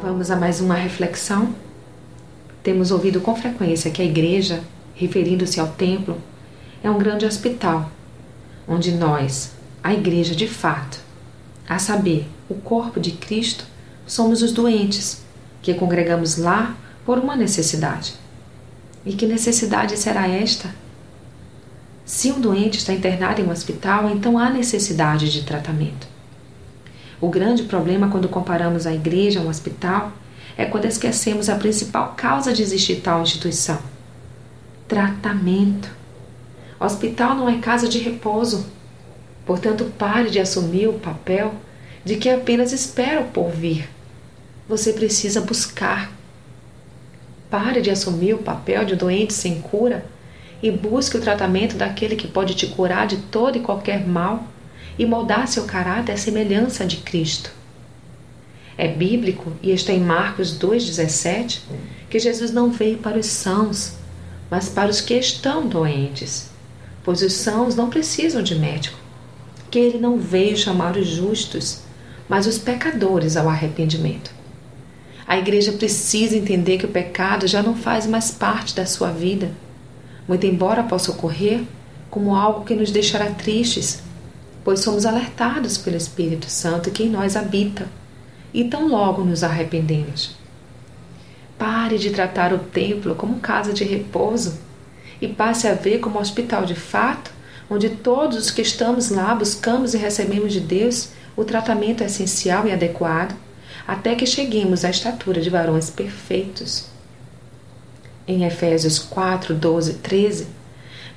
Vamos a mais uma reflexão. Temos ouvido com frequência que a igreja, referindo-se ao templo, é um grande hospital, onde nós, a igreja de fato, a saber, o corpo de Cristo, somos os doentes, que congregamos lá por uma necessidade. E que necessidade será esta? Se um doente está internado em um hospital, então há necessidade de tratamento. O grande problema quando comparamos a igreja a um hospital é quando esquecemos a principal causa de existir tal instituição: tratamento. Hospital não é casa de repouso. Portanto, pare de assumir o papel de que apenas espera o porvir. Você precisa buscar. Pare de assumir o papel de doente sem cura e busque o tratamento daquele que pode te curar de todo e qualquer mal e moldar seu caráter à semelhança de Cristo. É bíblico e está em Marcos 2,17 que Jesus não veio para os sãos, mas para os que estão doentes, pois os sãos não precisam de médico, que ele não veio chamar os justos, mas os pecadores ao arrependimento. A igreja precisa entender que o pecado já não faz mais parte da sua vida, muito embora possa ocorrer como algo que nos deixará tristes pois somos alertados pelo Espírito Santo que em nós habita, e tão logo nos arrependemos. Pare de tratar o templo como casa de repouso e passe a ver como hospital de fato, onde todos os que estamos lá buscamos e recebemos de Deus o tratamento essencial e adequado, até que cheguemos à estatura de varões perfeitos. Em Efésios 4, 12 13,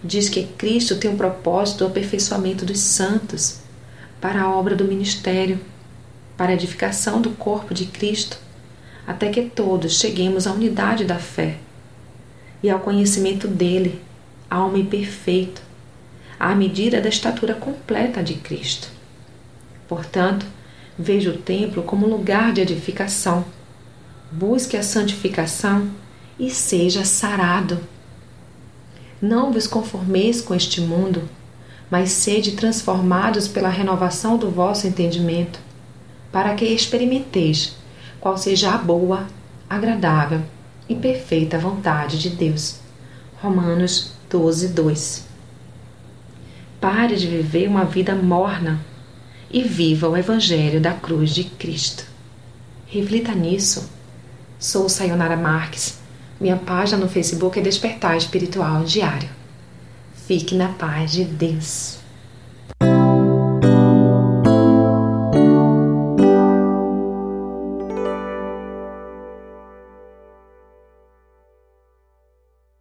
diz que Cristo tem um propósito do aperfeiçoamento dos santos para a obra do ministério, para a edificação do corpo de Cristo, até que todos cheguemos à unidade da fé e ao conhecimento dele, ao homem perfeito, à medida da estatura completa de Cristo. Portanto, veja o templo como lugar de edificação. Busque a santificação e seja sarado. Não vos conformeis com este mundo, mas sede transformados pela renovação do vosso entendimento, para que experimenteis qual seja a boa, agradável e perfeita vontade de Deus. Romanos 12, 2. Pare de viver uma vida morna e viva o Evangelho da cruz de Cristo. Reflita nisso. Sou Sayonara Marques minha página no Facebook é Despertar Espiritual Diário. Fique na paz de Deus.